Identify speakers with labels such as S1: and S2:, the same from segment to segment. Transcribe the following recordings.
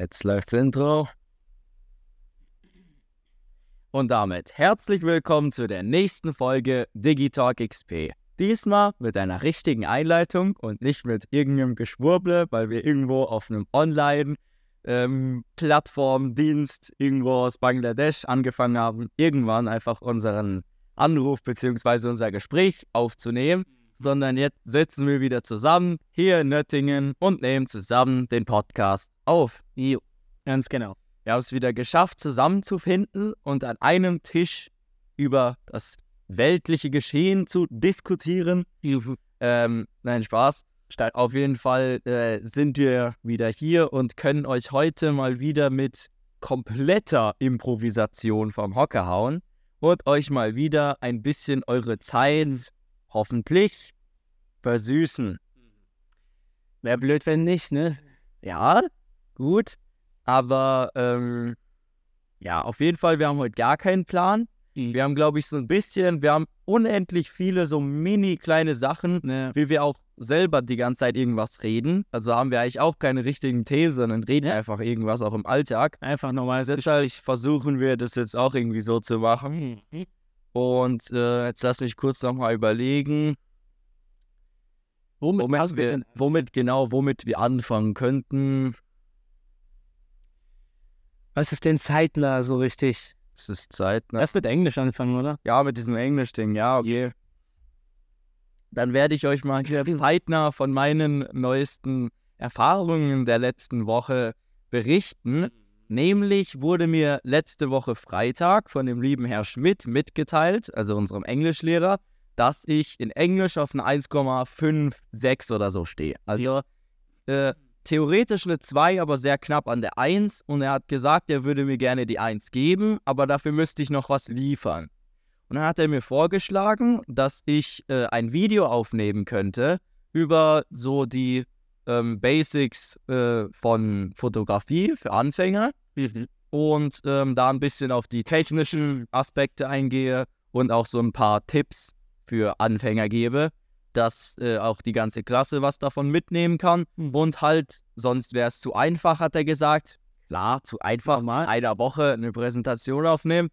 S1: Jetzt läuft's Intro. Und damit herzlich willkommen zu der nächsten Folge Digitalk XP. Diesmal mit einer richtigen Einleitung und nicht mit irgendeinem Geschwurble, weil wir irgendwo auf einem Online-Plattform-Dienst irgendwo aus Bangladesch angefangen haben, irgendwann einfach unseren Anruf bzw. unser Gespräch aufzunehmen sondern jetzt sitzen wir wieder zusammen hier in Nöttingen und nehmen zusammen den Podcast auf.
S2: Jo, ganz genau.
S1: Wir haben es wieder geschafft, zusammenzufinden und an einem Tisch über das weltliche Geschehen zu diskutieren. Ähm, nein, Spaß. Auf jeden Fall äh, sind wir wieder hier und können euch heute mal wieder mit kompletter Improvisation vom Hocker hauen und euch mal wieder ein bisschen eure Zeit hoffentlich versüßen.
S2: Wäre blöd, wenn nicht, ne?
S1: Ja, gut. Aber ähm, ja, auf jeden Fall, wir haben heute gar keinen Plan.
S2: Mhm.
S1: Wir haben, glaube ich, so ein bisschen, wir haben unendlich viele so mini kleine Sachen,
S2: Ja.
S1: wie wir auch selber die ganze Zeit irgendwas reden. Also haben wir eigentlich auch keine richtigen Themen, sondern reden
S2: Ja.
S1: einfach irgendwas auch im Alltag.
S2: Einfach normal.
S1: Deshalb versuchen wir das jetzt auch irgendwie so zu machen.
S2: Mhm.
S1: Und äh, jetzt lass mich kurz nochmal überlegen,
S2: Womit,
S1: womit wir, womit genau, womit wir anfangen könnten.
S2: Was ist denn zeitnah so richtig?
S1: Es ist Zeit, ne?
S2: Erst mit Englisch anfangen, oder?
S1: Ja, mit diesem Englisch-Ding, ja, okay. Dann werde ich euch mal hier zeitnah von meinen neuesten Erfahrungen der letzten Woche berichten. Nämlich wurde mir letzte Woche Freitag von dem lieben Herr Schmidt mitgeteilt, also unserem Englischlehrer, dass ich in Englisch auf eine 1,56 oder so stehe. Also äh, theoretisch eine 2, aber sehr knapp an der 1. Und er hat gesagt, er würde mir gerne die 1 geben, aber dafür müsste ich noch was liefern. Und dann hat er mir vorgeschlagen, dass ich äh, ein Video aufnehmen könnte über so die ähm, Basics äh, von Fotografie für Anfänger und ähm, da ein bisschen auf die technischen Aspekte eingehe und auch so ein paar Tipps für Anfänger gebe, dass äh, auch die ganze Klasse was davon mitnehmen kann
S2: Mhm.
S1: und halt, sonst wäre es zu einfach, hat er gesagt. Klar, zu einfach, in einer Woche eine Präsentation aufnehmen,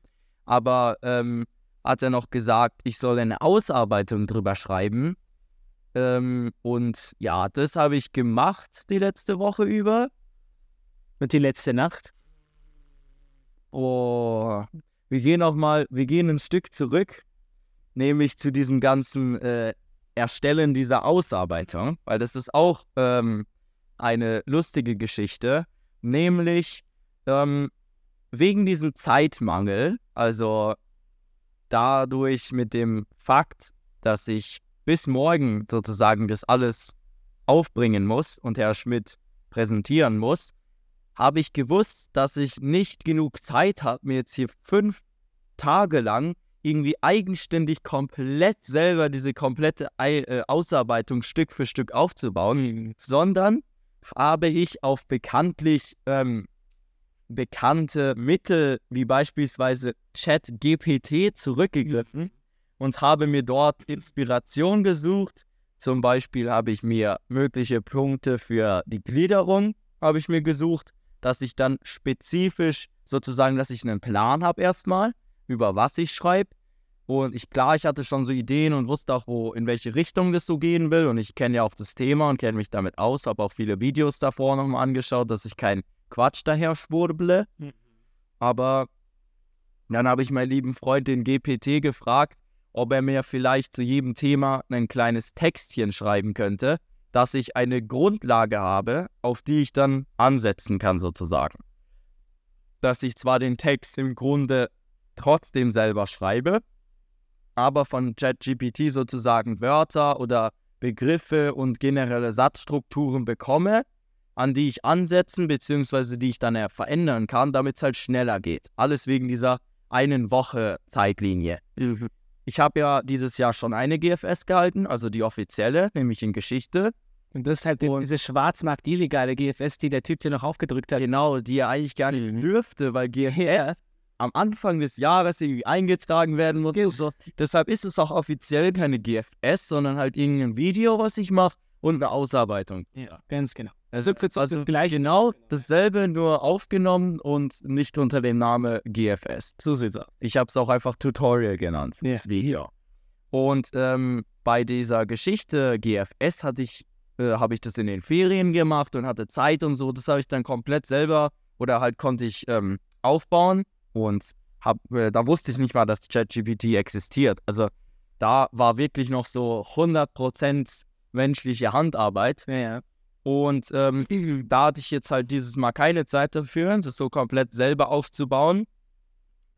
S1: aber ähm, hat er noch gesagt, ich soll eine Ausarbeitung drüber schreiben. Ähm, und ja, das habe ich gemacht die letzte Woche über.
S2: Und die letzte Nacht?
S1: Oh, wir gehen noch mal, wir gehen ein Stück zurück, nämlich zu diesem ganzen äh, Erstellen dieser Ausarbeitung, weil das ist auch ähm, eine lustige Geschichte, nämlich ähm, wegen diesem Zeitmangel, also dadurch mit dem Fakt, dass ich bis morgen sozusagen das alles aufbringen muss und Herr Schmidt präsentieren muss, habe ich gewusst, dass ich nicht genug Zeit habe, mir jetzt hier fünf Tage lang irgendwie eigenständig komplett selber diese komplette äh, Ausarbeitung Stück für Stück aufzubauen, sondern habe ich auf bekanntlich ähm, bekannte Mittel wie beispielsweise ChatGPT zurückgegriffen und habe mir dort Inspiration gesucht. Zum Beispiel habe ich mir mögliche Punkte für die Gliederung habe ich mir gesucht, dass ich dann spezifisch sozusagen, dass ich einen Plan habe erstmal, über was ich schreibe. Und ich, klar, ich hatte schon so Ideen und wusste auch, wo, in welche Richtung das so gehen will. Und ich kenne ja auch das Thema und kenne mich damit aus, habe auch viele Videos davor nochmal angeschaut, dass ich keinen Quatsch daher schwurble.
S2: Mhm.
S1: Aber dann habe ich meinen lieben Freund, den GPT, gefragt, ob er mir vielleicht zu jedem Thema ein kleines Textchen schreiben könnte, dass ich eine Grundlage habe, auf die ich dann ansetzen kann, sozusagen. Dass ich zwar den Text im Grunde trotzdem selber schreibe, aber von ChatGPT sozusagen Wörter oder Begriffe und generelle Satzstrukturen bekomme, an die ich ansetzen bzw. die ich dann verändern kann, damit es halt schneller geht. Alles wegen dieser einen Woche Zeitlinie. Ich habe ja dieses Jahr schon eine GFS gehalten, also die offizielle, nämlich in Geschichte.
S2: Und das ist halt
S1: Und-
S2: diese Schwarzmarkt illegale GFS, die der Typ dir noch aufgedrückt hat.
S1: Genau, die er eigentlich gar nicht
S2: Mhm.
S1: dürfte, weil GFS am Anfang des Jahres irgendwie eingetragen werden muss. So. Deshalb ist es auch offiziell keine GFS, sondern halt irgendein Video, was ich mache. und eine Ausarbeitung.
S2: Ja, ganz genau.
S1: Also, also genau dasselbe, nur aufgenommen und nicht unter dem Namen GFS.
S2: So sieht's aus.
S1: Ich habe es auch einfach Tutorial genannt.
S2: Ja.
S1: Wie hier. Und ähm, bei dieser Geschichte GFS hatte ich, äh, habe ich das in den Ferien gemacht und hatte Zeit und so. Das habe ich dann komplett selber oder halt konnte ich ähm, aufbauen und hab, äh, da wusste ich nicht mal, dass ChatGPT existiert. Also da war wirklich noch so 100% menschliche Handarbeit.
S2: Ja, ja.
S1: Und ähm, da hatte ich jetzt halt dieses Mal keine Zeit dafür, das so komplett selber aufzubauen.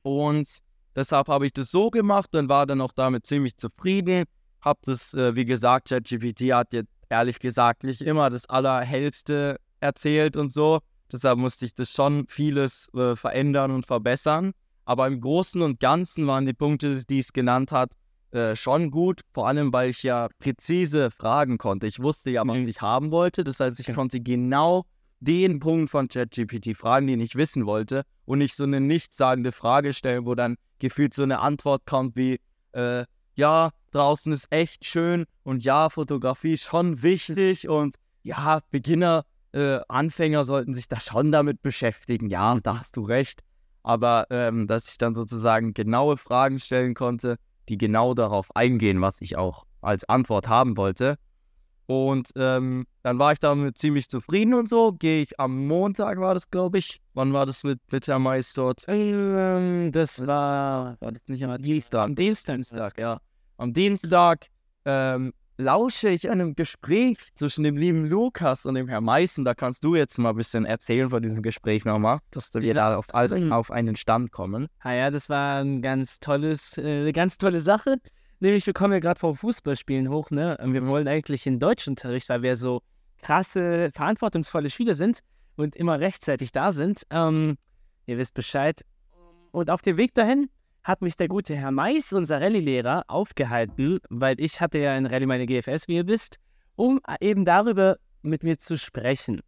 S1: Und deshalb habe ich das so gemacht und war dann auch damit ziemlich zufrieden. Hab das, äh, wie gesagt, ChatGPT hat jetzt ehrlich gesagt nicht immer das Allerhellste erzählt und so. Deshalb musste ich das schon vieles äh, verändern und verbessern. Aber im Großen und Ganzen waren die Punkte, die es genannt hat, äh, schon gut. Vor allem, weil ich ja präzise fragen konnte. Ich wusste ja, was ich haben wollte. Das heißt, ich konnte genau den Punkt von ChatGPT fragen, den ich wissen wollte. Und nicht so eine nichtssagende Frage stellen, wo dann gefühlt so eine Antwort kommt wie, äh, ja, draußen ist echt schön und ja, Fotografie ist schon wichtig und ja, Beginner äh, Anfänger sollten sich da schon damit beschäftigen. Ja, da hast du recht. Aber ähm, dass ich dann sozusagen genaue Fragen stellen konnte, die genau darauf eingehen, was ich auch als Antwort haben wollte. Und ähm, dann war ich damit ziemlich zufrieden und so. Gehe ich am Montag, war das, glaube ich. Wann war das mit, mit Herr Mais dort?
S2: Ähm, das war,
S1: war das nicht am Dienstag?
S2: am Dienstag.
S1: Dienstag, ja. Am Dienstag ähm, lausche ich einem Gespräch zwischen dem lieben Lukas und dem Herrn Meißen. Da kannst du jetzt mal ein bisschen erzählen von diesem Gespräch nochmal, dass wir
S2: Ja.
S1: da auf, auf einen Stand kommen.
S2: Ah ja, das war ein ganz tolles, äh, eine ganz tolle Sache. Nämlich, wir kommen ja gerade vom Fußballspielen hoch, ne? Und wir wollen eigentlich in Deutschunterricht, weil wir so krasse, verantwortungsvolle Schüler sind und immer rechtzeitig da sind. Ähm, ihr wisst Bescheid. Und auf dem Weg dahin hat mich der gute Herr Mais, unser Rallye-Lehrer, aufgehalten, weil ich hatte ja in Rallye meine GFS, wie ihr wisst, um eben darüber mit mir zu sprechen.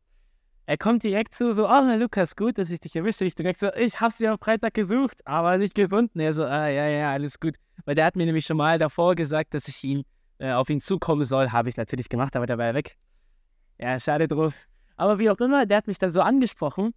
S2: Er kommt direkt zu, so, oh, Lukas, gut, dass ich dich erwische. Ich direkt so, ich hab's ja am Freitag gesucht, aber nicht gefunden. Er so, ah, ja, ja, alles gut. Weil der hat mir nämlich schon mal davor gesagt, dass ich ihn äh, auf ihn zukommen soll. Habe ich natürlich gemacht, aber der war ja weg. Ja, schade drauf. Aber wie auch immer, der hat mich dann so angesprochen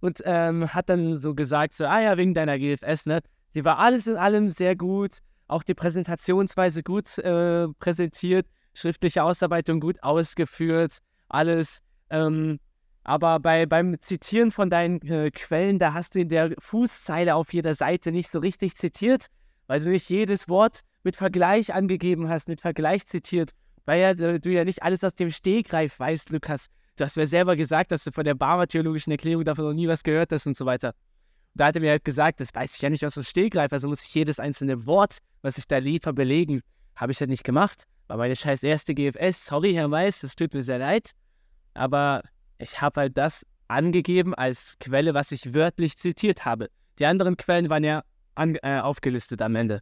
S2: und ähm, hat dann so gesagt, so, ah ja, wegen deiner GFS, ne? Die war alles in allem sehr gut, auch die Präsentationsweise gut äh, präsentiert, schriftliche Ausarbeitung gut ausgeführt, alles. Ähm, aber bei, beim Zitieren von deinen äh, Quellen, da hast du in der Fußzeile auf jeder Seite nicht so richtig zitiert, weil du nicht jedes Wort mit Vergleich angegeben hast, mit Vergleich zitiert, weil ja, äh, du ja nicht alles aus dem Stegreif weißt, Lukas. Du hast mir selber gesagt, dass du von der Barmer-theologischen Erklärung davon noch nie was gehört hast und so weiter. Da hat er mir halt gesagt, das weiß ich ja nicht aus dem Stegreif, also muss ich jedes einzelne Wort, was ich da liefere, belegen. Habe ich ja nicht gemacht. War meine scheiß erste GFS. Sorry, Herr Weiß, es tut mir sehr leid. Aber ich habe halt das angegeben als Quelle, was ich wörtlich zitiert habe. Die anderen Quellen waren ja an, äh, aufgelistet am Ende.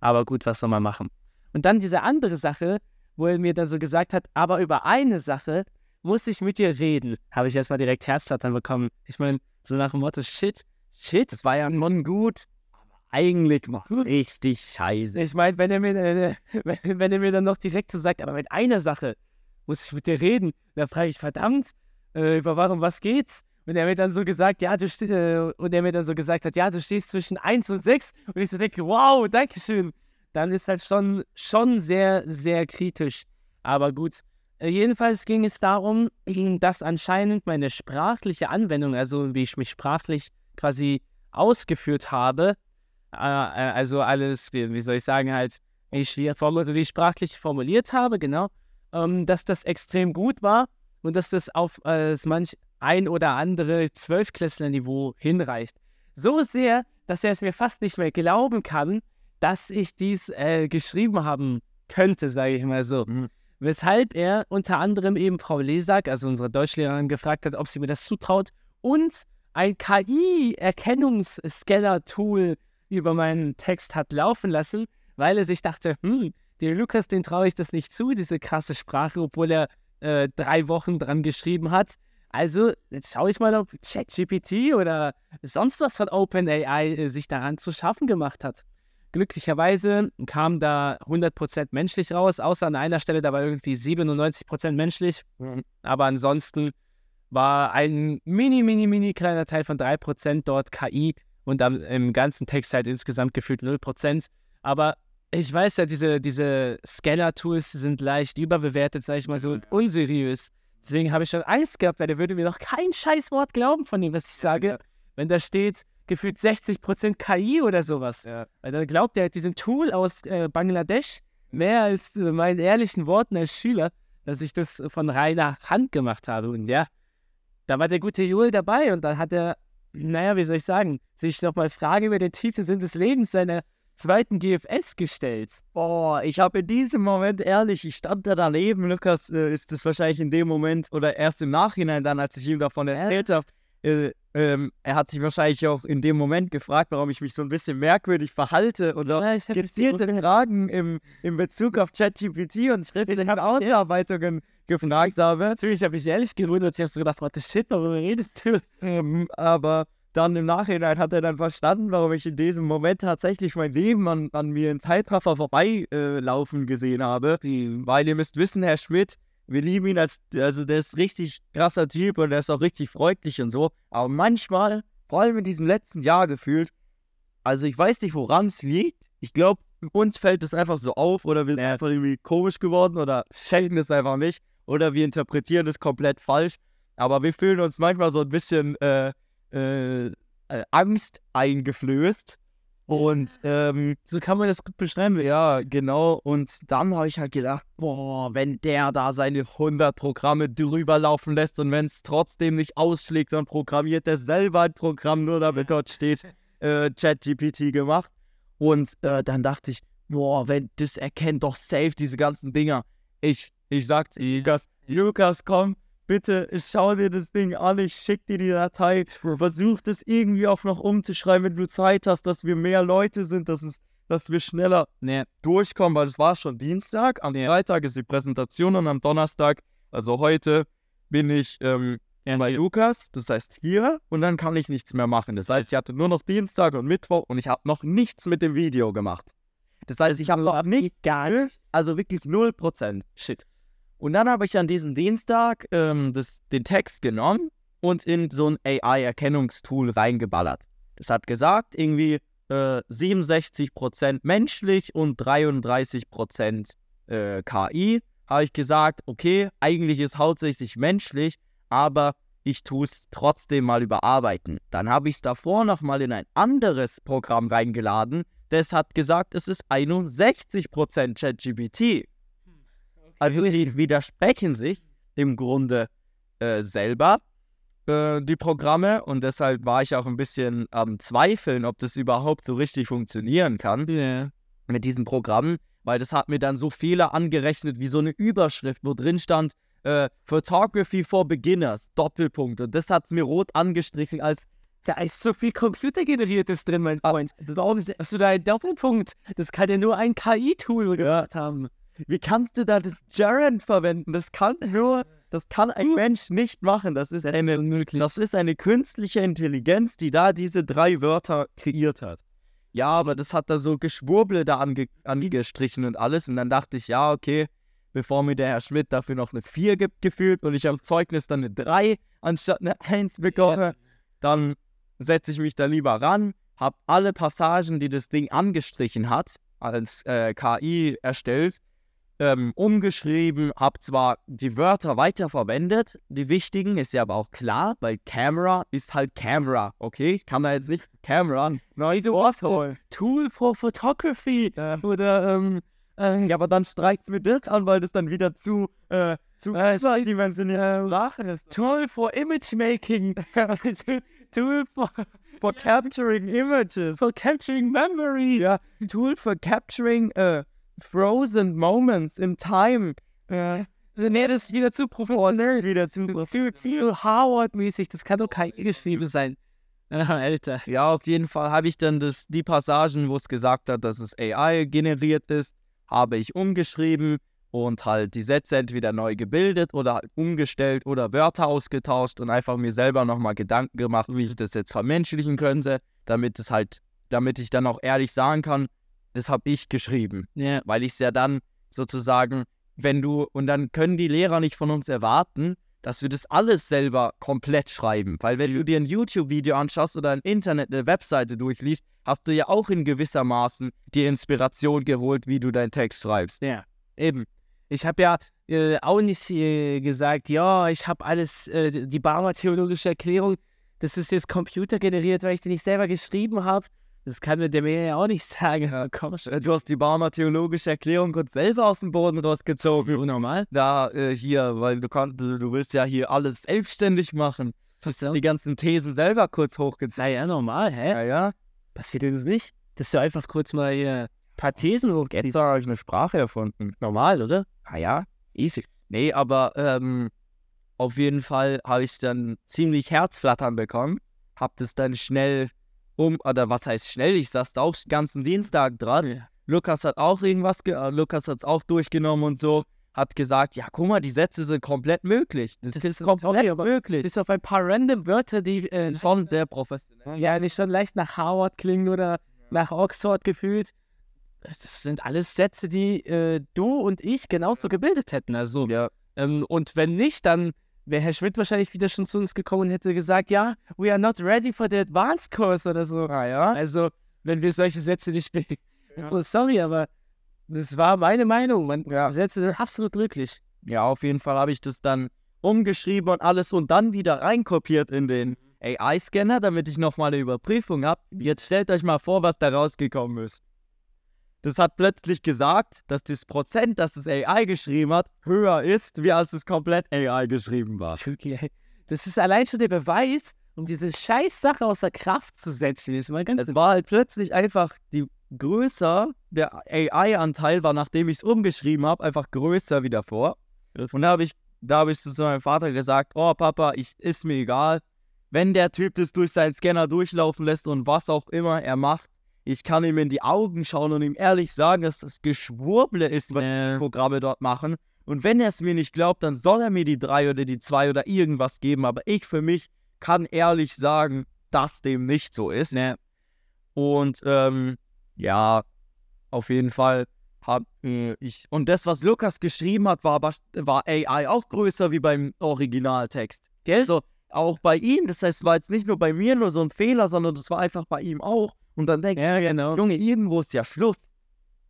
S2: Aber gut, was soll man machen? Und dann diese andere Sache, wo er mir dann so gesagt hat, aber über eine Sache muss ich mit dir reden. Habe ich erstmal direkt Herzklappern bekommen. Ich meine, so nach dem Motto, shit, shit,
S1: Das war ja nun gut, aber eigentlich macht richtig scheiße.
S2: Ich meine, wenn er mir, äh, wenn, wenn er mir dann noch direkt so sagt, aber mit einer Sache muss ich mit dir reden, dann frage ich, verdammt, äh, über warum, was geht's? Und er mir dann so gesagt, ja, du äh, und er mir dann so gesagt hat, ja, du stehst zwischen 1 und 6. Und ich so denke, wow, danke schön. Dann ist halt schon, schon sehr, sehr kritisch. Aber gut. Äh, jedenfalls ging es darum, dass anscheinend meine sprachliche Anwendung, also wie ich mich sprachlich quasi ausgeführt habe, äh, äh, also alles, wie, soll ich sagen, halt, wie ich, wie, ich sprachlich formuliert habe, genau, ähm, dass das extrem gut war und dass das auf äh, das manch ein oder andere Zwölfklässler-Niveau hinreicht. So sehr, dass er es mir fast nicht mehr glauben kann, dass ich dies äh, geschrieben haben könnte, sage ich mal so.
S1: Mhm.
S2: Weshalb er unter anderem eben Frau Lesak, also unsere Deutschlehrerin, gefragt hat, ob sie mir das zutraut und ein KI-Erkennungsscanner-Tool über meinen Text hat laufen lassen, weil er sich dachte, hm, dem Lukas, den traue ich das nicht zu, diese krasse Sprache, obwohl er äh, drei Wochen dran geschrieben hat. Also, jetzt schaue ich mal, ob ChatGPT oder sonst was von OpenAI äh, sich daran zu schaffen gemacht hat. Glücklicherweise kam da 100% menschlich raus, außer an einer Stelle, da war irgendwie 97% menschlich. Aber ansonsten war ein mini, mini, mini kleiner Teil von 3% dort KI und am, im ganzen Text halt insgesamt gefühlt 0%. Aber ich weiß ja, diese, diese Scanner-Tools sind leicht überbewertet, sag ich mal so, und unseriös. Deswegen habe ich schon Angst gehabt, weil der würde mir noch kein Scheißwort glauben von dem, was ich sage. Wenn da steht, gefühlt 60% KI oder sowas.
S1: Ja.
S2: Weil dann glaubt er halt diesem Tool aus äh, Bangladesch mehr als äh, meinen ehrlichen Worten als Schüler, dass ich das von reiner Hand gemacht habe. Und ja, da war der gute Joel dabei und dann hat er, naja, wie soll ich sagen, sich nochmal Fragen über den tiefen Sinn des Lebens seiner zweiten GFS gestellt.
S1: Boah, ich habe in diesem Moment, ehrlich, ich stand da daneben. Lukas äh, ist das wahrscheinlich in dem Moment oder erst im Nachhinein dann, als ich ihm davon erzählt habe. Äh, ähm, er hat sich wahrscheinlich auch in dem Moment gefragt, warum ich mich so ein bisschen merkwürdig verhalte oder
S2: Ja,
S1: gezielte Fragen im, in Bezug auf ChatGPT und schriftliche Ausarbeitungen gefragt habe.
S2: Natürlich habe ich ehrlich gewundert. Ich habe so gedacht, what the shit, worüber redest du?
S1: Ähm, aber dann im Nachhinein hat er dann verstanden, warum ich in diesem Moment tatsächlich mein Leben an, an mir in Zeitraffer vorbeilaufen äh, gesehen habe. Weil ihr müsst wissen, Herr Schmidt, wir lieben ihn als, also der ist richtig krasser Typ und der ist auch richtig freundlich und so. Aber manchmal, vor allem in diesem letzten Jahr gefühlt, also ich weiß nicht, woran es liegt. Ich glaube, uns fällt es einfach so auf oder wir sind einfach irgendwie komisch geworden oder schenken es einfach nicht oder wir interpretieren es komplett falsch. Aber wir fühlen uns manchmal so ein bisschen äh, äh, äh, Angst eingeflößt. Und ähm,
S2: So kann man das gut beschreiben.
S1: ja, genau. Und dann habe ich halt gedacht, boah, wenn der da seine 100 Programme drüber laufen lässt und wenn es trotzdem nicht ausschlägt, dann programmiert er selber ein Programm, nur damit dort steht, äh, ChatGPT gemacht. Und äh, dann dachte ich, boah, wenn das erkennt doch safe diese ganzen Dinger. Ich, ich sag zu Lukas, Lukas, komm, bitte, ich schau dir das Ding an, ich schick dir die Datei, versuch das irgendwie auch noch umzuschreiben, wenn du Zeit hast, dass wir mehr Leute sind, dass, es, dass wir schneller
S2: Nee,
S1: durchkommen, weil es war schon Dienstag, am Freitag ist die Präsentation und am Donnerstag, also heute, bin ich ähm,
S2: ja,
S1: bei Lukas, das heißt hier, und dann kann ich nichts mehr machen. Das heißt, ich hatte nur noch Dienstag und Mittwoch und ich habe noch nichts mit dem Video gemacht. Das heißt, ich habe noch nichts,
S2: gar nicht.
S1: also wirklich 0%.
S2: Shit.
S1: Und dann habe ich an diesem Dienstag ähm, das, den Text genommen und in so ein AI-Erkennungstool reingeballert. Das hat gesagt, irgendwie äh, 67% menschlich und 33% äh, KI. Habe ich gesagt, okay, eigentlich ist hauptsächlich menschlich, aber ich tue es trotzdem mal überarbeiten. Dann habe ich es davor nochmal in ein anderes Programm reingeladen. Das hat gesagt, es ist 61% ChatGPT. Also die widersprechen sich im Grunde äh, selber, äh, die Programme. Und deshalb war ich auch ein bisschen am Zweifeln, ob das überhaupt so richtig funktionieren kann
S2: Ja.
S1: mit diesen Programmen. Weil das hat mir dann so Fehler angerechnet, wie so eine Überschrift, wo drin stand, äh, Photography for Beginners, Doppelpunkt. Und das hat es mir rot angestrichen als
S2: Da ist so viel computergeneriertes drin, mein Freund. Warum setzt du da einen Doppelpunkt? Das kann ja nur ein KI-Tool gemacht haben.
S1: Wie kannst du da das Gerund verwenden? Das kann nur, das kann ein Mensch nicht machen. Das ist eine,
S2: unmöglich.
S1: das ist eine künstliche Intelligenz, die da diese drei Wörter kreiert hat. Ja, aber das hat da so Geschwurble da ange, angestrichen und alles. Und dann dachte ich, ja, okay, bevor mir der Herr Schmidt dafür noch eine 4 gibt, gefühlt, und ich am Zeugnis dann eine 3 anstatt eine 1 bekomme, dann setze ich mich da lieber ran, habe alle Passagen, die das Ding angestrichen hat, als äh, KI erstellt, ähm, umgeschrieben, habe zwar die Wörter weiterverwendet, die wichtigen, ist ja aber auch klar, weil Camera ist halt Camera, okay? Ich kann da jetzt nicht Camera neues Wort holen.
S2: Tool for Photography. Oder, ähm, äh,
S1: Ja, aber dann streikt mir das an, weil das dann wieder zu, äh, zu
S2: Äh,
S1: überdimensionierte
S2: äh,
S1: Sprache ist.
S2: Tool for Image Making. Tool for,
S1: For capturing images.
S2: for Capturing Memory.
S1: Ja, Tool for capturing äh, frozen moments in time. Äh,
S2: Nee, das ist wieder zu professionell.
S1: wieder zu
S2: ist zu, zu Harvard-mäßig. Das kann doch KI geschrieben sein. Alter.
S1: Ja, auf jeden Fall habe ich dann das, die Passagen, wo es gesagt hat, dass es AI generiert ist, habe ich umgeschrieben und halt die Sätze entweder neu gebildet oder halt umgestellt oder Wörter ausgetauscht und einfach mir selber nochmal Gedanken gemacht, wie ich das jetzt vermenschlichen könnte, damit es halt, damit ich dann auch ehrlich sagen kann, das habe ich geschrieben,
S2: Ja.
S1: weil ich es ja dann sozusagen, wenn du, und dann können die Lehrer nicht von uns erwarten, dass wir das alles selber komplett schreiben. Weil wenn du dir ein YouTube-Video anschaust oder ein Internet, eine Webseite durchliest, hast du ja auch in gewissermaßen die Inspiration geholt, wie du deinen Text schreibst.
S2: Ja, eben. Ich habe ja äh, auch nicht äh, gesagt, ja, ich habe alles, äh, die Barmer theologische Erklärung, das ist jetzt computergeneriert, weil ich die nicht selber geschrieben habe. Das kann mir der mir ja auch nicht sagen.
S1: Ja.
S2: Also,
S1: Du hast die Barmer theologische Erklärung kurz selber aus dem Boden rausgezogen.
S2: Unnormal.
S1: Da äh, hier, weil du kannst, du willst ja hier alles selbstständig machen.
S2: Was
S1: Die ganzen Thesen selber kurz hochgezogen.
S2: Sei ja normal, hä?
S1: Ja, ja.
S2: Passiert dir das nicht? Dass du einfach kurz mal hier ein paar Thesen hochgehst.
S1: Jetzt habe ich eine Sprache erfunden.
S2: Normal, oder?
S1: Ah ja, easy. Nee, aber ähm, auf jeden Fall habe ich dann ziemlich Herzflattern bekommen. Hab das dann schnell um, oder was heißt schnell? Ich saß da auch den ganzen Dienstag dran.
S2: Ja.
S1: Lukas hat auch irgendwas, ge äh, Lukas hat es auch durchgenommen und so. Hat gesagt, ja, guck mal, die Sätze sind komplett möglich. Das,
S2: Das
S1: ist komplett
S2: sorry,
S1: möglich.
S2: Bis auf ein paar random Wörter, die äh,
S1: Schon sehr professionell.
S2: ja nicht schon leicht nach Harvard klingen oder nach Oxford gefühlt. Das sind alles Sätze, die äh, du und ich genauso gebildet hätten. Also,
S1: Ja,
S2: ähm, und wenn nicht, dann wäre Herr Schmidt wahrscheinlich wieder schon zu uns gekommen und hätte gesagt, ja, we are not ready for the advanced course oder so.
S1: ah ja.
S2: Also, wenn wir solche Sätze nicht bilden.
S1: Ja.
S2: Oh, sorry, aber das war meine Meinung. Man,
S1: Ja.
S2: Sätze sind absolut glücklich.
S1: Ja, auf jeden Fall habe ich das dann umgeschrieben und alles und dann wieder reinkopiert in den AI-Scanner, damit ich nochmal eine Überprüfung habe. Jetzt stellt euch mal vor, was da rausgekommen ist. Das hat plötzlich gesagt, dass das Prozent, das das AI geschrieben hat, höher ist, wie als es komplett AI geschrieben war.
S2: Okay. Das ist allein schon der Beweis, um diese scheiß Sache außer Kraft zu setzen. Ist mal ganz
S1: Es war halt plötzlich einfach die größer, der AI-Anteil war, nachdem ich es umgeschrieben habe, einfach größer wie davor. Und da habe ich, da habe ich zu meinem Vater gesagt, oh Papa, ich, ist mir egal, wenn der Typ das durch seinen Scanner durchlaufen lässt und was auch immer er macht, ich kann ihm in die Augen schauen und ihm ehrlich sagen, dass das Geschwurble ist, was
S2: Ja.
S1: die Programme dort machen. Und wenn er es mir nicht glaubt, dann soll er mir die drei oder die zwei oder irgendwas geben. Aber ich für mich kann ehrlich sagen, dass dem nicht so ist.
S2: Ja.
S1: Und ähm, ja, auf jeden Fall habe äh, ich. Und das, was Lukas geschrieben hat, war, war AI auch größer wie beim Originaltext.
S2: Gell?
S1: So, auch bei ihm. Das heißt, es war jetzt nicht nur bei mir nur so ein Fehler, sondern das war einfach bei ihm auch. Und dann denke
S2: Ja,
S1: ich,
S2: genau.
S1: Junge, irgendwo ist ja Schluss.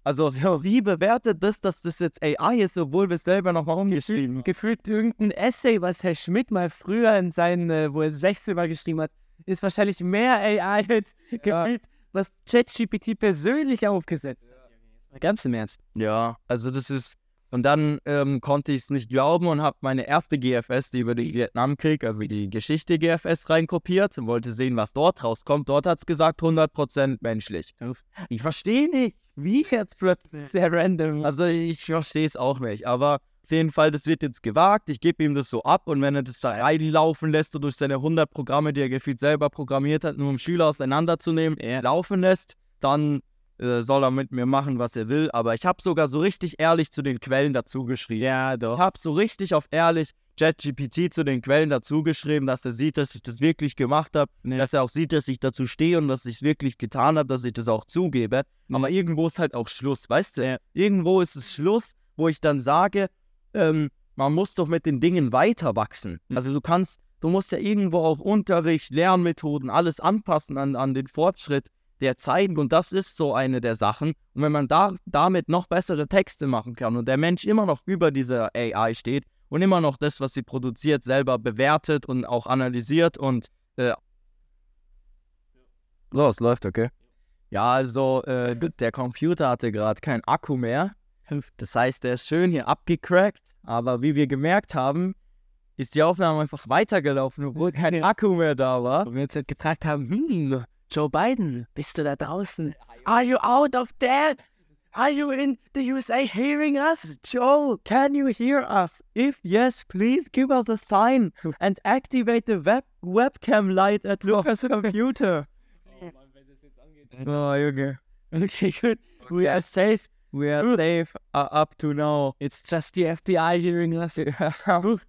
S1: Also, wie bewertet das, dass das jetzt AI ist, obwohl wir es selber nochmal umgeschrieben haben?
S2: Gefühlt irgendein Essay, was Herr Schmidt mal früher in seinen, äh, wo er 16 war, geschrieben hat, ist wahrscheinlich mehr AI als gefühlt, was ChatGPT persönlich aufgesetzt hat. Mal Ganz im Ernst.
S1: Ja, also das ist. Und dann ähm, konnte ich es nicht glauben und habe meine erste GFS, die über den Vietnamkrieg, also die Geschichte GFS, reinkopiert und wollte sehen, was dort rauskommt. Dort hat es gesagt, 100% menschlich. Ich verstehe nicht, wie jetzt plötzlich.
S2: Sehr random.
S1: Also ich verstehe es auch nicht, aber auf jeden Fall, das wird jetzt gewagt. Ich gebe ihm das so ab und wenn er das da reinlaufen lässt und durch seine 100 Programme, die er gefühlt selber programmiert hat, nur um Schüler auseinanderzunehmen,
S2: Ja.
S1: laufen lässt, dann soll er mit mir machen, was er will. Aber ich habe sogar so richtig ehrlich zu den Quellen dazu geschrieben.
S2: ja,
S1: Ich
S2: doch.
S1: habe so richtig auf ehrlich ChatGPT zu den Quellen dazu geschrieben, dass er sieht, dass ich das wirklich gemacht habe,
S2: Ja.
S1: dass er auch sieht, dass ich dazu stehe und dass ich es wirklich getan habe, dass ich das auch zugebe. Aber irgendwo ist halt auch Schluss, weißt du?
S2: Ja.
S1: Irgendwo ist es Schluss, wo ich dann sage, ähm, man muss doch mit den Dingen weiter wachsen.
S2: Mhm.
S1: Also du kannst, du musst ja irgendwo auch Unterricht, Lernmethoden, alles anpassen an, an den Fortschritt der Zeiten und das ist so eine der Sachen. Und wenn man da damit noch bessere Texte machen kann und der Mensch immer noch über dieser AI steht und immer noch das, was sie produziert, selber bewertet und auch analysiert und äh, so, es läuft, okay. Ja, also äh, der Computer hatte gerade keinen Akku mehr. Das heißt, der ist schön hier abgecrackt, aber wie wir gemerkt haben, ist die Aufnahme einfach weitergelaufen, obwohl kein Akku mehr da war.
S2: Wo wir uns halt gefragt haben, hm, Joe Biden, bist du da draußen? Are you out of there? Are you in the USA hearing us?
S1: Joe, can you hear us? If yes, please give us a sign and activate the web webcam light at Lukas' computer. Oh, Junge.
S2: Okay, good. We are safe.
S1: We are safe uh, up to now.
S2: It's just the FBI hearing us.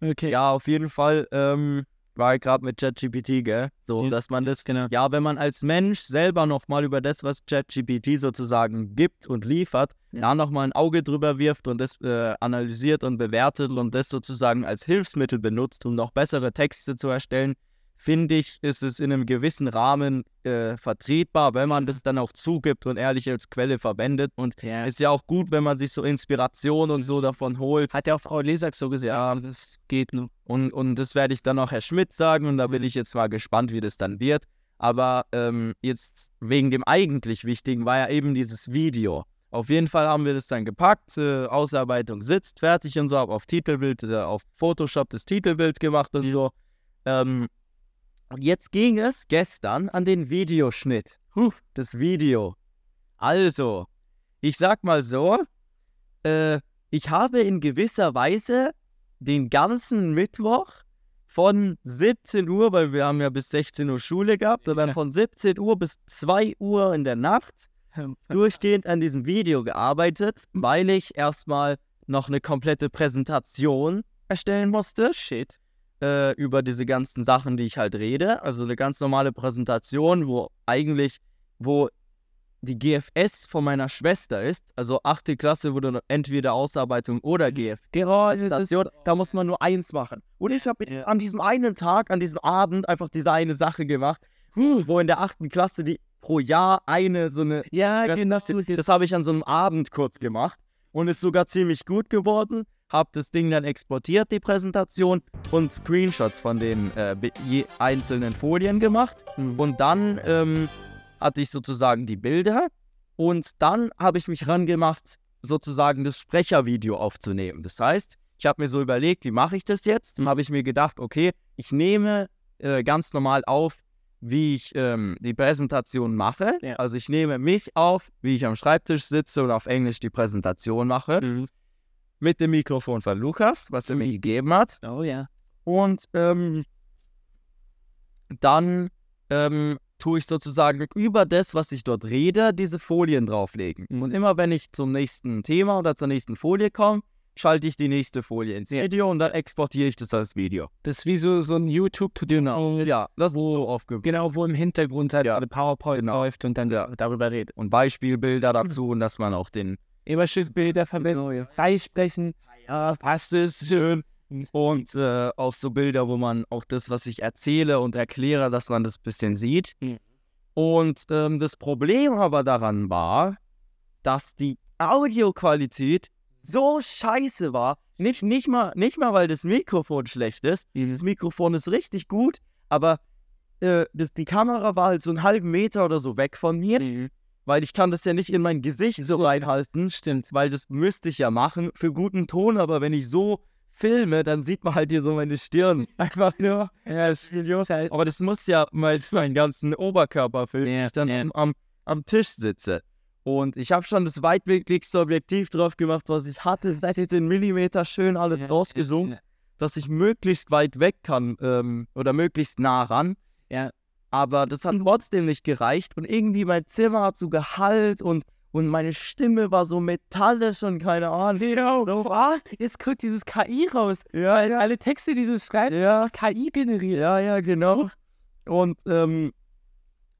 S2: Okay.
S1: Ja, auf jeden Fall. Ähm, war gerade mit ChatGPT, gell? So,
S2: Ja,
S1: dass man das,
S2: genau.
S1: ja, wenn man als Mensch selber nochmal über das, was ChatGPT sozusagen gibt und liefert,
S2: Ja.
S1: da nochmal ein Auge drüber wirft und das äh, analysiert und bewertet und das sozusagen als Hilfsmittel benutzt, um noch bessere Texte zu erstellen, finde ich, ist es in einem gewissen Rahmen äh, vertretbar, wenn man das dann auch zugibt und ehrlich als Quelle verwendet. Und
S2: Ja.
S1: ist ja auch gut, wenn man sich so Inspiration und so davon holt.
S2: Hat ja auch Frau Lesak so gesagt.
S1: Ja.
S2: Das geht nur.
S1: Und, und das werde ich dann auch Herr Schmidt sagen und da bin
S2: Mhm.
S1: ich jetzt mal gespannt, wie das dann wird. Aber ähm, jetzt wegen dem eigentlich Wichtigen war ja eben dieses Video. Auf jeden Fall haben wir das dann gepackt, äh, Ausarbeitung sitzt, fertig und so, habe auf Titelbild, äh, auf Photoshop das Titelbild gemacht und
S2: Mhm.
S1: so. Ähm, und jetzt ging es gestern an den Videoschnitt.
S2: Huh.
S1: Das Video. Also, ich sag mal so, äh, ich habe in gewisser Weise den ganzen Mittwoch von 17 Uhr, weil wir haben ja bis 16 Uhr Schule gehabt, und dann
S2: Ja.
S1: von 17 Uhr bis 2 Uhr in der Nacht durchgehend an diesem Video gearbeitet, weil ich erstmal noch eine komplette Präsentation erstellen musste. Shit. Äh, über diese ganzen Sachen, die ich halt rede. Also eine ganz normale Präsentation, wo eigentlich, wo die GFS von meiner Schwester ist. Also achte Klasse wurde entweder Ausarbeitung oder GFS.
S2: Genau,
S1: Präsentation, da muss man nur eins machen. Und ich habe
S2: Ja.
S1: an diesem einen Tag, an diesem Abend einfach diese eine Sache gemacht, wo in der achten Klasse die pro Jahr eine so eine
S2: Ja, genau.
S1: das habe ich an so einem Abend kurz gemacht und ist sogar ziemlich gut geworden. Habe das Ding dann exportiert, die Präsentation, und Screenshots von den äh, je einzelnen Folien gemacht.
S2: Mhm.
S1: Und dann ähm, hatte ich sozusagen die Bilder und dann habe ich mich rangemacht, sozusagen das Sprechervideo aufzunehmen. Das heißt, ich habe mir so überlegt, wie mache ich das jetzt? Dann habe ich mir gedacht, okay, ich nehme äh, ganz normal auf, wie ich ähm, die Präsentation mache.
S2: Ja.
S1: Also ich nehme mich auf, wie ich am Schreibtisch sitze und auf Englisch die Präsentation mache.
S2: Mhm.
S1: Mit dem Mikrofon von Lukas, was er mir gegeben hat.
S2: Oh ja.
S1: Und ähm, dann ähm, tue ich sozusagen über das, was ich dort rede, diese Folien drauflegen.
S2: Mhm.
S1: Und immer wenn ich zum nächsten Thema oder zur nächsten Folie komme, schalte ich die nächste Folie ins
S2: Ja.
S1: Video und dann exportiere ich das als Video.
S2: Das ist wie so, so ein YouTube-Tutorial.
S1: Ja, das ist so aufgebaut.
S2: Genau, wo im Hintergrund halt
S1: Ja.
S2: eine PowerPoint
S1: Genau.
S2: läuft und dann
S1: Ja.
S2: darüber redet.
S1: Und Beispielbilder dazu und dass man auch den
S2: Überschussbilder verwenden, freisprechen. Ja, passt es. Schön.
S1: und äh, auch so Bilder, wo man auch das, was ich erzähle und erkläre, dass man das ein bisschen sieht.
S2: Mhm.
S1: Und ähm, das Problem aber daran war, dass die Audioqualität so scheiße war. Nicht, nicht, mal, nicht mal, weil das Mikrofon schlecht ist. Das Mikrofon ist richtig gut, aber äh, das, die Kamera war halt so einen halben Meter oder so weg von mir,
S2: Mhm.
S1: Weil ich kann das ja nicht in mein Gesicht so reinhalten. Stimmt. Weil das müsste ich ja machen für guten Ton, aber wenn ich so filme, dann sieht man halt hier so meine Stirn. Einfach nur.
S2: Ja, das halt.
S1: Aber das muss ja mein, meinen ganzen Oberkörper filmen,
S2: Ja,
S1: wenn ich dann
S2: ja.
S1: am, am, Tisch sitze. Und ich habe schon das weitwinkligste Objektiv drauf gemacht, was ich hatte. Seit jetzt in Millimeter schön alles
S2: Ja,
S1: rausgezoomt, dass ich möglichst weit weg kann ähm, oder möglichst nah ran.
S2: Ja.
S1: Aber das hat trotzdem nicht gereicht. Und irgendwie mein Zimmer hat so Gehalt und, und meine Stimme war so metallisch und keine Ahnung.
S2: Ja.
S1: So,
S2: Ah, jetzt kommt dieses KI raus.
S1: ja, ja,
S2: Alle Texte, die du schreibst,
S1: ja.
S2: KI generiert.
S1: Ja, ja, genau. Und ähm,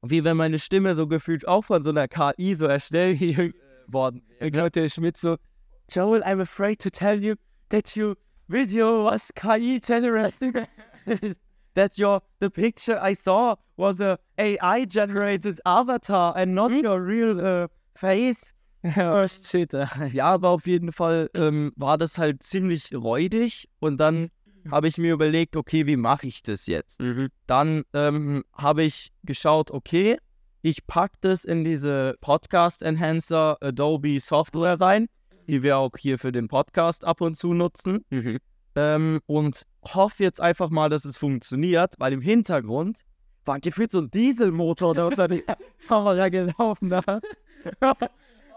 S1: wie wenn meine Stimme so gefühlt auch von so einer KI so erstellt worden
S2: Dann
S1: wäre.
S2: kommt der Schmidt so, Joel, I'm afraid to tell you that your video was KI generated.
S1: That your the picture I saw was a AI generated avatar and not your real uh, face.
S2: oh shit.
S1: Ja, aber auf jeden Fall ähm, war das halt ziemlich räudig und dann habe ich mir überlegt, okay, wie mache ich das jetzt? Dann ähm, habe ich geschaut, okay, ich packe das in diese Podcast Enhancer Adobe Software rein, die wir auch hier für den Podcast ab und zu nutzen. Ähm, und hoffe jetzt einfach mal, dass es funktioniert, weil im Hintergrund war gefühlt so ein Dieselmotor, der unter die Kamera gelaufen hat.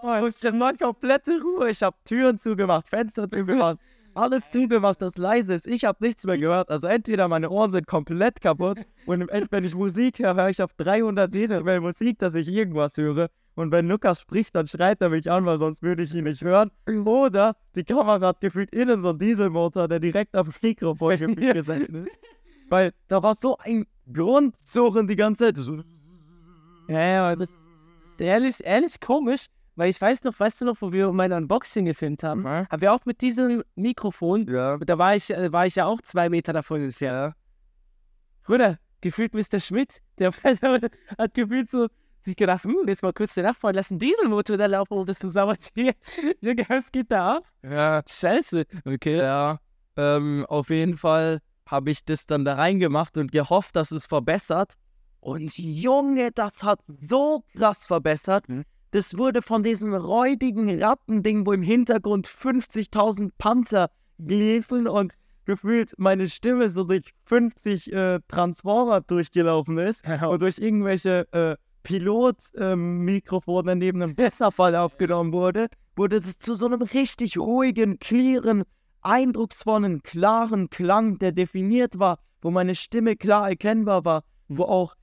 S1: und es war komplette Ruhe. Ich habe Türen zugemacht, Fenster zugemacht, alles zugemacht, das leise ist. Ich habe nichts mehr gehört. Also entweder meine Ohren sind komplett kaputt und wenn ich Musik höre, höre ich auf 300 Dezibel Musik, dass ich irgendwas höre. Und wenn Lukas spricht, dann schreit er mich an, weil sonst würde ich ihn nicht hören. Oder die Kamera hat gefühlt innen so einen Dieselmotor, der direkt am Mikrofon gesetzt ist. Weil da war so ein Grundsuchen die ganze Zeit. So,
S2: Ja, ja, das ist ehrlich, ehrlich komisch, weil ich weiß noch, weißt du noch, wo wir mein Unboxing gefilmt haben,
S1: Mhm.
S2: haben wir auch mit diesem Mikrofon,
S1: ja.
S2: da war ich, äh, war ich ja auch zwei Meter davon entfernt. Bruder, gefühlt Mr. Schmidt, der hat gefühlt so sich gedacht, hm, jetzt mal kurz den Nachbarn lassen Dieselmotor da laufen, um das zu sabotieren. Junge, was geht da ab?
S1: Ja,
S2: Scheiße. Okay.
S1: ja. Ähm, auf jeden Fall habe ich das dann da reingemacht und gehofft, dass es verbessert. Und Junge, das hat so krass verbessert.
S2: Mhm.
S1: Das wurde von diesem räudigen Rattending, wo im Hintergrund 50.000 Panzer liefen und gefühlt meine Stimme so durch 50 äh, Transformer durchgelaufen ist und durch irgendwelche äh, Pilot-Mikrofone neben einem Messerfall aufgenommen wurde, wurde es zu so einem richtig ruhigen, clearen, eindrucksvollen, klaren Klang, der definiert war, wo meine Stimme klar erkennbar war, wo auch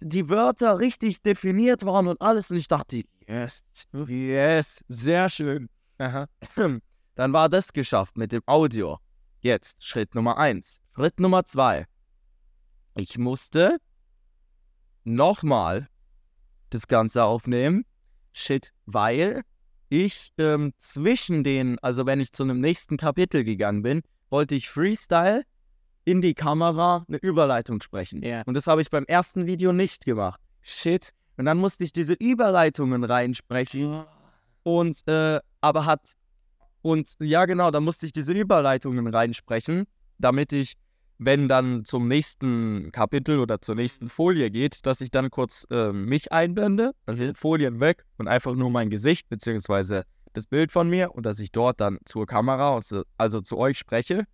S1: die Wörter richtig definiert waren und alles. Und ich dachte, yes, yes, sehr schön.
S2: Aha.
S1: Dann war das geschafft mit dem Audio. Jetzt Schritt Nummer eins. Schritt Nummer zwei. Ich musste nochmal das Ganze aufnehmen. Shit, weil ich ähm, zwischen den, also wenn ich zu einem nächsten Kapitel gegangen bin, wollte ich Freestyle in die Kamera eine Überleitung sprechen.
S2: Ja.
S1: Und das habe ich beim ersten Video nicht gemacht. Shit. Und dann musste ich diese Überleitungen reinsprechen. Und, äh, aber hat, und ja genau, da musste ich diese Überleitungen reinsprechen, damit ich, wenn dann zum nächsten Kapitel oder zur nächsten Folie geht, dass ich dann kurz äh, mich einblende, dann sind Folien weg und einfach nur mein Gesicht beziehungsweise das Bild von mir und dass ich dort dann zur Kamera, also, also zu euch spreche.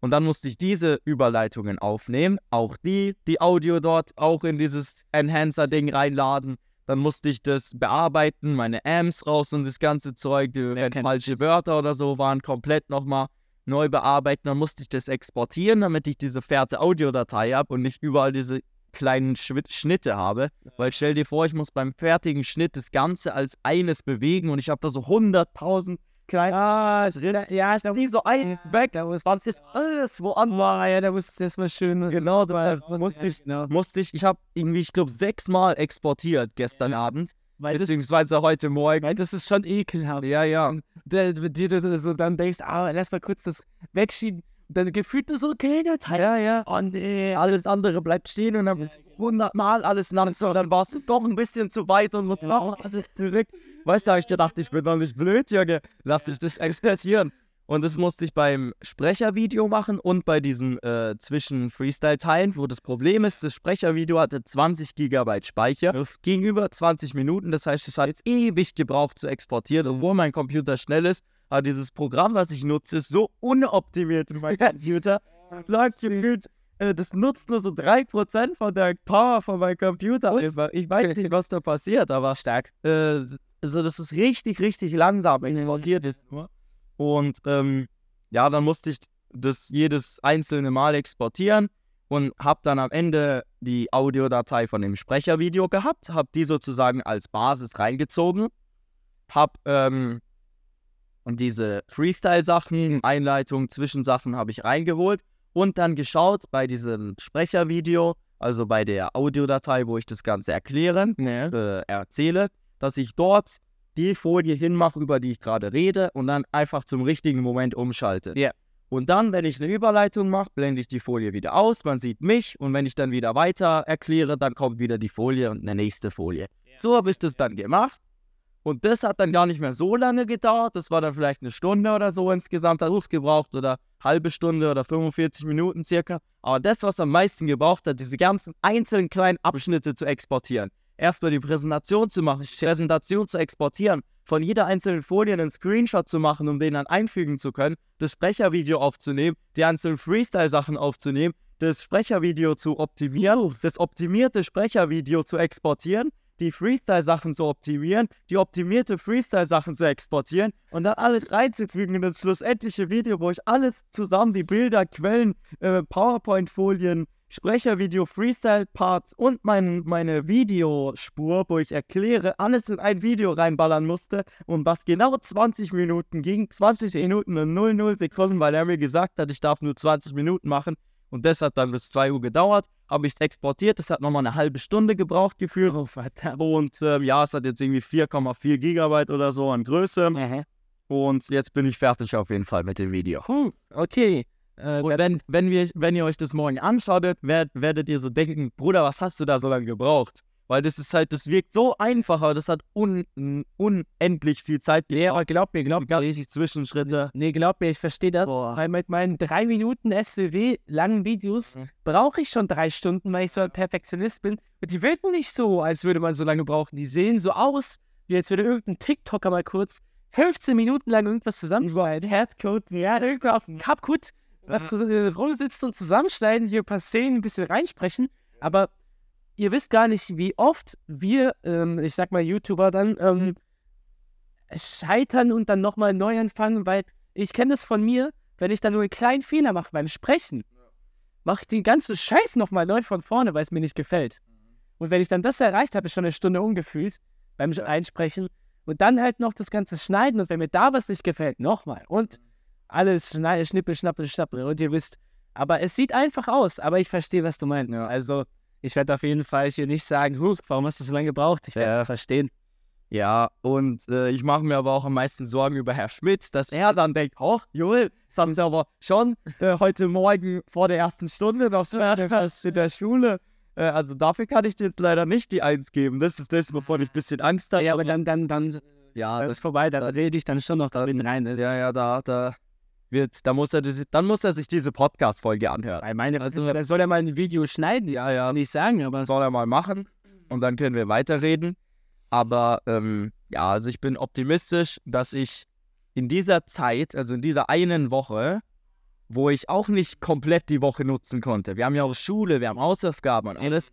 S1: Und dann musste ich diese Überleitungen aufnehmen, auch die, die Audio dort auch in dieses Enhancer-Ding reinladen. Dann musste ich das bearbeiten, meine Amps raus und das ganze Zeug, die, falsche Wörter oder so waren, komplett nochmal neu bearbeiten. Dann musste ich das exportieren, damit ich diese fette Audiodatei habe und nicht überall diese kleinen Schnitte habe. Weil stell dir vor, ich muss beim fertigen Schnitt das Ganze als eines bewegen und ich habe da so 100.000 kleine
S2: Ah, ja, ja, da
S1: die so eins weg.
S2: Da
S1: Das ist alles woanders.
S2: Boah, ja, da muss das mal schön.
S1: Genau, deshalb
S2: muss-
S1: musste
S2: ja,
S1: ich,
S2: genau.
S1: musste ich, ich habe irgendwie, ich glaube, sechsmal exportiert gestern Abend,
S2: Weil das,
S1: beziehungsweise heute Morgen.
S2: weil das ist schon ekelhaft.
S1: Ja, ja.
S2: Du so dann denkst, ah, lass mal kurz das wegschieben. Und dann gefühlt so kleiner Teil.
S1: Ja, ja.
S2: Oh nee.
S1: Alles andere bleibt stehen und dann ist hundertmal alles langsam. Dann warst du doch ein bisschen zu weit und musst noch alles zurück. Weißt du, hab ich gedacht, ich bin doch nicht blöd, Junge. Lass dich das exportieren. Und das musste ich beim Sprechervideo machen und bei diesen äh, Zwischen-Freestyle-Teilen, wo das Problem ist, das Sprechervideo hatte 20 GB Speicher
S2: Uff.
S1: gegenüber 20 Minuten. Das heißt, es hat ewig gebraucht zu exportieren, obwohl mein Computer schnell ist. Aber dieses Programm, was ich nutze, ist so unoptimiert für meinen Computer. Das lag gefühlt, äh, das nutzt nur so 3% von der Power von meinem Computer. Ich weiß nicht, was da passiert, aber
S2: Stark.
S1: äh, also das ist richtig, richtig langsam exportiert ist nur. Und ähm, ja, dann musste ich das jedes einzelne Mal exportieren und habe dann am Ende die Audiodatei von dem Sprechervideo gehabt, habe die sozusagen als Basis reingezogen, habe ähm, diese Freestyle-Sachen, Einleitung, Zwischensachen habe ich reingeholt und dann geschaut bei diesem Sprechervideo, also bei der Audiodatei, wo ich das Ganze erkläre,
S2: Ja.
S1: äh, erzähle, dass ich dort die Folie hinmache, über die ich gerade rede und dann einfach zum richtigen Moment umschalte.
S2: Ja.
S1: Und dann, wenn ich eine Überleitung mache, blende ich die Folie wieder aus, man sieht mich und wenn ich dann wieder weiter erkläre, dann kommt wieder die Folie und eine nächste Folie. So habe ich das dann gemacht und das hat dann gar nicht mehr so lange gedauert, das war dann vielleicht eine Stunde oder so insgesamt hat es gebraucht oder halbe Stunde oder 45 Minuten circa. Aber das, was am meisten gebraucht hat, diese ganzen einzelnen kleinen Abschnitte zu exportieren erstmal die Präsentation zu machen, die Präsentation zu exportieren, von jeder einzelnen Folie einen Screenshot zu machen, um den dann einfügen zu können, das Sprechervideo aufzunehmen, die einzelnen Freestyle-Sachen aufzunehmen, das Sprechervideo zu optimieren, das optimierte Sprechervideo zu exportieren, die Freestyle-Sachen zu optimieren, die optimierte Freestyle-Sachen zu exportieren und dann alles reinzufügen in das schlussendliche Video, wo ich alles zusammen, die Bilder, Quellen, äh, PowerPoint-Folien, Sprechervideo, Freestyle-Parts und mein, meine Videospur, wo ich erkläre, alles in ein Video reinballern musste und was genau 20 Minuten ging, 20 Minuten und 00 Sekunden, weil er mir gesagt hat, ich darf nur 20 Minuten machen, Und das hat dann bis 2 Uhr gedauert. Habe ich es exportiert. Das hat nochmal eine halbe Stunde gebraucht gefühlt.
S2: Oh, verdammt.
S1: Und ähm, ja, es hat jetzt irgendwie 4,4 Gigabyte oder so an Größe.
S2: Aha.
S1: Und jetzt bin ich fertig auf jeden Fall mit dem Video.
S2: Puh, okay. Äh,
S1: Und wenn, wenn, wir, wenn ihr euch das morgen anschaut, werd, werdet ihr so denken, Bruder, was hast du da so lange gebraucht? Weil das ist halt, das wirkt so einfach, aber das hat un, unendlich viel Zeit
S2: nee, aber glaub mir, glaub mir.
S1: ganzen Zwischenschritte.
S2: Nee, glaub mir, ich verstehe das.
S1: Boah.
S2: Weil mit meinen drei Minuten SWW langen Videos
S1: Mhm.
S2: brauche ich schon drei Stunden, weil ich so ein Perfektionist bin. Und die wirken nicht so, als würde man so lange brauchen. Die sehen so aus, wie als würde irgendein TikToker mal kurz 15 Minuten lang irgendwas zusammenschneiden. Capcut, ja, irgendwo auf dem Capcut was rumsitzen und zusammenschneiden, hier ein paar Szenen ein bisschen reinsprechen. Aber ihr wisst gar nicht, wie oft wir, ähm, ich sag mal YouTuber dann, ähm, scheitern und dann nochmal neu anfangen, weil ich kenne das von mir, wenn ich dann nur einen kleinen Fehler mache beim Sprechen, mache ich den ganzen Scheiß nochmal neu von vorne, weil es mir nicht gefällt. Und wenn ich dann das erreicht habe, ist schon eine Stunde umgefühlt beim Einsprechen. Und dann halt noch das ganze Schneiden und wenn mir da was nicht gefällt, nochmal und alles schneide, schnippel, schnappel, schnappel und ihr wisst, aber es sieht einfach aus, aber ich verstehe, was du meinst.
S1: Ja.
S2: Also ich werde auf jeden Fall hier nicht sagen, huh, warum hast du so lange gebraucht? Ich werde
S1: Ja.
S2: es verstehen.
S1: Ja, und äh, ich mache mir aber auch am meisten Sorgen über Herr Schmidt, dass er dann denkt, oh, Joel, das haben sie aber schon äh, heute Morgen vor der ersten Stunde noch fast in der Schule. Äh, also dafür kann ich dir jetzt leider nicht die Eins geben. Das ist das, wovon ich ein bisschen Angst habe.
S2: Ja, aber dann, dann, dann
S1: ja,
S2: das ist vorbei, dann- rede ich dann schon noch damit rein.
S1: ja, ja, da, da wird, da muss er, das, dann muss er sich diese Podcast-Folge anhören.
S2: Weil meine,
S1: Also-
S2: also, da soll er mal ein Video schneiden,
S1: Ja, ja,
S2: ich sagen, aber
S1: soll er mal machen und dann können wir weiterreden. Aber ähm, ja, also ich bin optimistisch, dass ich in dieser Zeit, also in dieser einen Woche, wo ich auch nicht komplett die Woche nutzen konnte. Wir haben ja auch Schule, wir haben Hausaufgaben und alles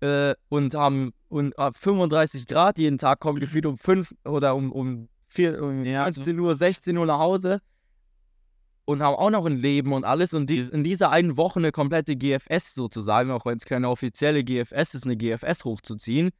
S1: äh, und haben und, äh, 35 Grad jeden Tag, kommen gefühlt um 5 oder um, um, 4, um
S2: Ja,
S1: 15 Uhr, 16 Uhr nach Hause und haben auch noch ein Leben und alles und dies, in dieser einen Woche eine komplette GFS sozusagen, auch wenn es keine offizielle GFS ist, eine GFS hochzuziehen,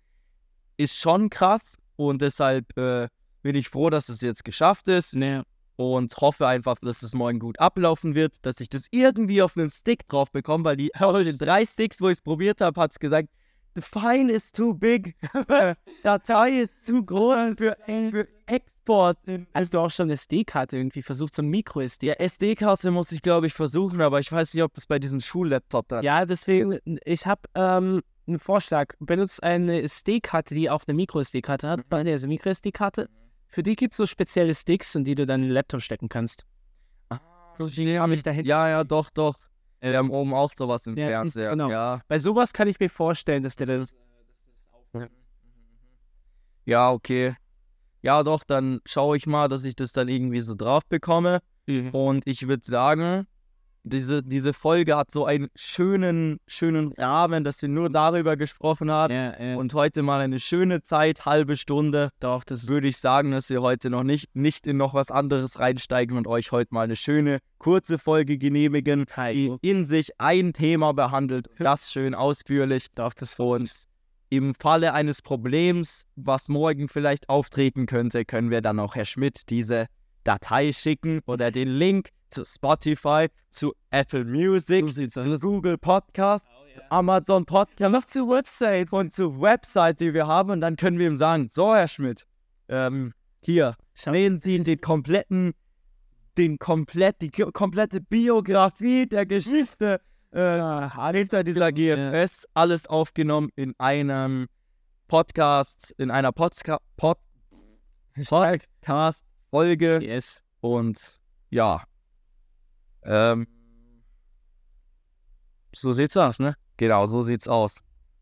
S1: ist schon krass und deshalb äh, bin ich froh, dass es jetzt geschafft ist
S2: ne,
S1: und hoffe einfach, dass es morgen gut ablaufen wird, dass ich das irgendwie auf einen Stick drauf bekomme, weil die drei Sticks, wo ich es probiert habe, hat es gesagt, the file is too big, Datei ist zu groß für, für Export. In
S2: hast du auch schon eine SD-Karte irgendwie versucht, so ein Micro-SD?
S1: ja, SD-Karte muss ich, glaube ich, versuchen, aber ich weiß nicht, ob das bei diesem Schullaptop dann.
S2: Ja, deswegen, ich habe ähm, einen Vorschlag. Benutzt eine SD-Karte, die auch eine Micro-SD-Karte hat,
S1: Mhm.
S2: also Micro-SD-Karte. Für die gibt es so spezielle Sticks, in die du dann in den Laptop stecken kannst. So, die habe ich da.
S1: Ja, ja, doch, doch. Wir haben oben auch sowas im
S2: Ja,
S1: Fernseher.
S2: genau.
S1: Ja.
S2: Bei sowas kann ich mir vorstellen, dass der dann.
S1: ja, okay. Ja, doch, dann schaue ich mal, dass ich das dann irgendwie so drauf bekomme. Und ich würde sagen, diese, diese Folge hat so einen schönen, schönen Rahmen, dass wir nur darüber gesprochen haben.
S2: Ja, ja.
S1: Und heute mal eine schöne Zeit, halbe Stunde.
S2: doch, das
S1: Würde ich sagen, dass wir heute noch nicht, nicht in noch was anderes reinsteigen und euch heute mal eine schöne, kurze Folge genehmigen, die in sich ein Thema behandelt. Das schön ausführlich.
S2: Doch, das
S1: Und im Falle eines Problems, was morgen vielleicht auftreten könnte, können wir dann auch Herr Schmidt diese Datei schicken oder den Link zu Spotify, zu Apple Music, zu. Google Podcast, zu Amazon Podcast
S2: noch zur Website.
S1: und zur Website, die wir haben. Und dann können wir ihm sagen, so Herr Schmidt, ähm, hier, sehen Sie den kompletten, den komplett, die ko- komplette Biografie der Geschichte äh,
S2: Ah,
S1: hinter dieser GFS, alles aufgenommen in einem Podcast, in einer Podca Pod Podcast-Folge.
S2: Yes.
S1: Und ja, ähm,
S2: So sieht's aus, ne?
S1: genau, so sieht's aus.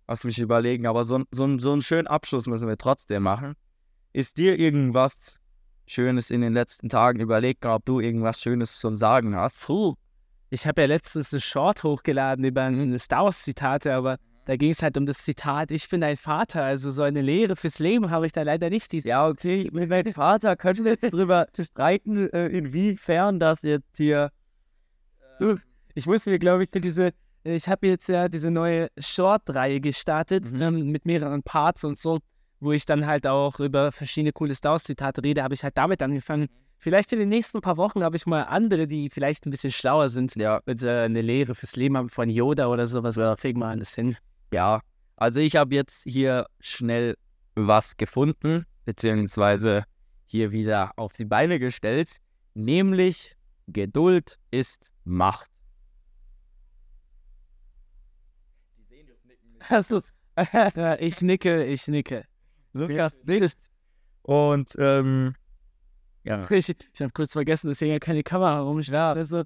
S1: Lass mich überlegen, aber so, so, so einen schönen Abschluss müssen wir trotzdem machen. Ist dir irgendwas Schönes in den letzten Tagen überlegt, ob du irgendwas Schönes zum Sagen hast?
S2: Puh. Ich habe ja letztens eine Short hochgeladen über ein Star Wars-Zitate, aber da ging es halt um das Zitat, ich bin ein Vater, also so eine Lehre fürs Leben habe ich da leider nicht.
S1: Ja, okay, mit meinem Vater können wir jetzt drüber streiten, äh, inwiefern das jetzt hier.
S2: Du, ich muss mir, glaube ich, für diese, ich habe jetzt ja diese neue Short-Reihe gestartet
S1: Mhm.
S2: ähm, mit mehreren Parts und so, wo ich dann halt auch über verschiedene coole Star Wars-Zitate rede, habe ich halt damit angefangen. Vielleicht in den nächsten paar Wochen habe ich mal andere, die vielleicht ein bisschen schlauer sind.
S1: Ja.
S2: Mit äh, eine Lehre fürs Leben haben von Yoda oder sowas. Ja. Kriegen wir alles hin.
S1: Ja, also ich habe jetzt hier schnell was gefunden, beziehungsweise hier wieder auf die Beine gestellt, nämlich Geduld ist Macht. Die sehen das Nicken nicht.
S2: Also, ich nicke, ich nicke.
S1: Lukas nickt. Und ähm, ja.
S2: Ich, ich habe kurz vergessen, dass hier ja keine Kamera rumsteht.
S1: Ja.
S2: Also,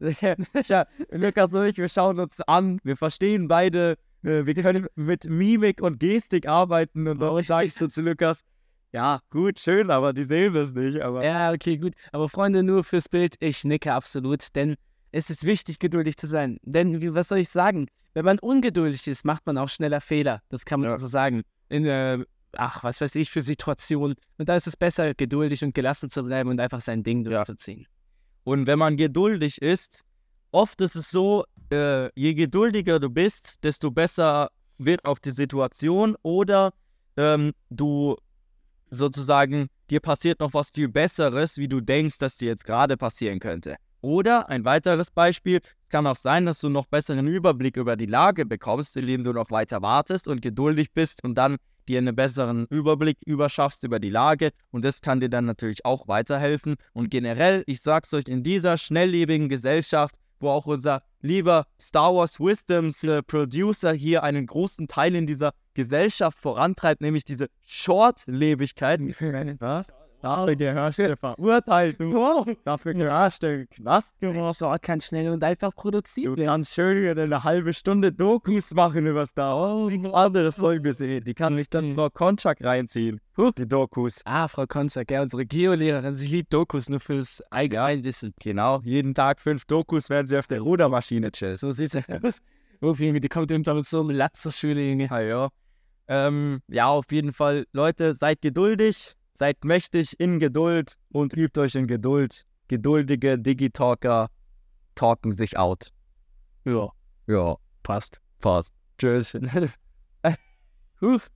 S1: ja, Lukas und ich, wir schauen uns an, wir verstehen beide, äh, wir können mit Mimik und Gestik arbeiten und
S2: Oh,
S1: dann sage ich so zu Lukas, ja, gut, schön, aber die sehen das nicht, aber
S2: ja, okay, gut. Aber Freunde, nur fürs Bild, ich nicke absolut, denn es ist wichtig, geduldig zu sein. Denn, wie, was soll ich sagen? Wenn man ungeduldig ist, macht man auch schneller Fehler. Das kann man
S1: Ja.
S2: so sagen. In, äh, ach, was weiß ich, für Situationen. Und da ist es besser, geduldig und gelassen zu bleiben und einfach sein Ding
S1: Ja.
S2: durchzuziehen.
S1: Und wenn man geduldig ist, oft ist es so, äh, je geduldiger du bist, desto besser wird auch die Situation oder ähm, du sozusagen, dir passiert noch was viel Besseres, wie du denkst, dass dir jetzt gerade passieren könnte. Oder ein weiteres Beispiel, es kann auch sein, dass du noch besseren Überblick über die Lage bekommst, indem du noch weiter wartest und geduldig bist und dann dir einen besseren Überblick überschaffst über die Lage und das kann dir dann natürlich auch weiterhelfen. Und generell, ich sag's euch, in dieser schnelllebigen Gesellschaft, wo auch unser lieber Star Wars Wisdoms äh, Producer hier einen großen Teil in dieser Gesellschaft vorantreibt, nämlich diese Shortlebigkeit. Was? Dafür gehörst du verurteilt, du.
S2: Wow,
S1: Dafür gehörst du in den Knast geworfen.
S2: Short kann schnell und einfach produziert
S1: Du
S2: werden.
S1: kannst schön eine halbe Stunde Dokus machen über Star Wars. Nichts anderes soll gesehen. Die kann ich dann Frau Konchak reinziehen. Die Dokus.
S2: Ah, Frau Konzak, ja, unsere Geolehrerin, sie liebt Dokus nur fürs Allgemeinwissen.
S1: Genau, jeden Tag fünf Dokus, während sie auf der Rudermaschine chillt.
S2: So sieht's aus. Uff, Junge, die kommt irgendwann mit so einem Latz zur Schule, Junge.
S1: Ja, ja. Ähm, ja, auf jeden Fall, Leute, seid geduldig, seid mächtig in Geduld und übt euch in Geduld. Geduldige Digitalker talken sich out.
S2: Ja,
S1: Ja,
S2: passt.
S1: passt. Tschüss.
S2: Huf.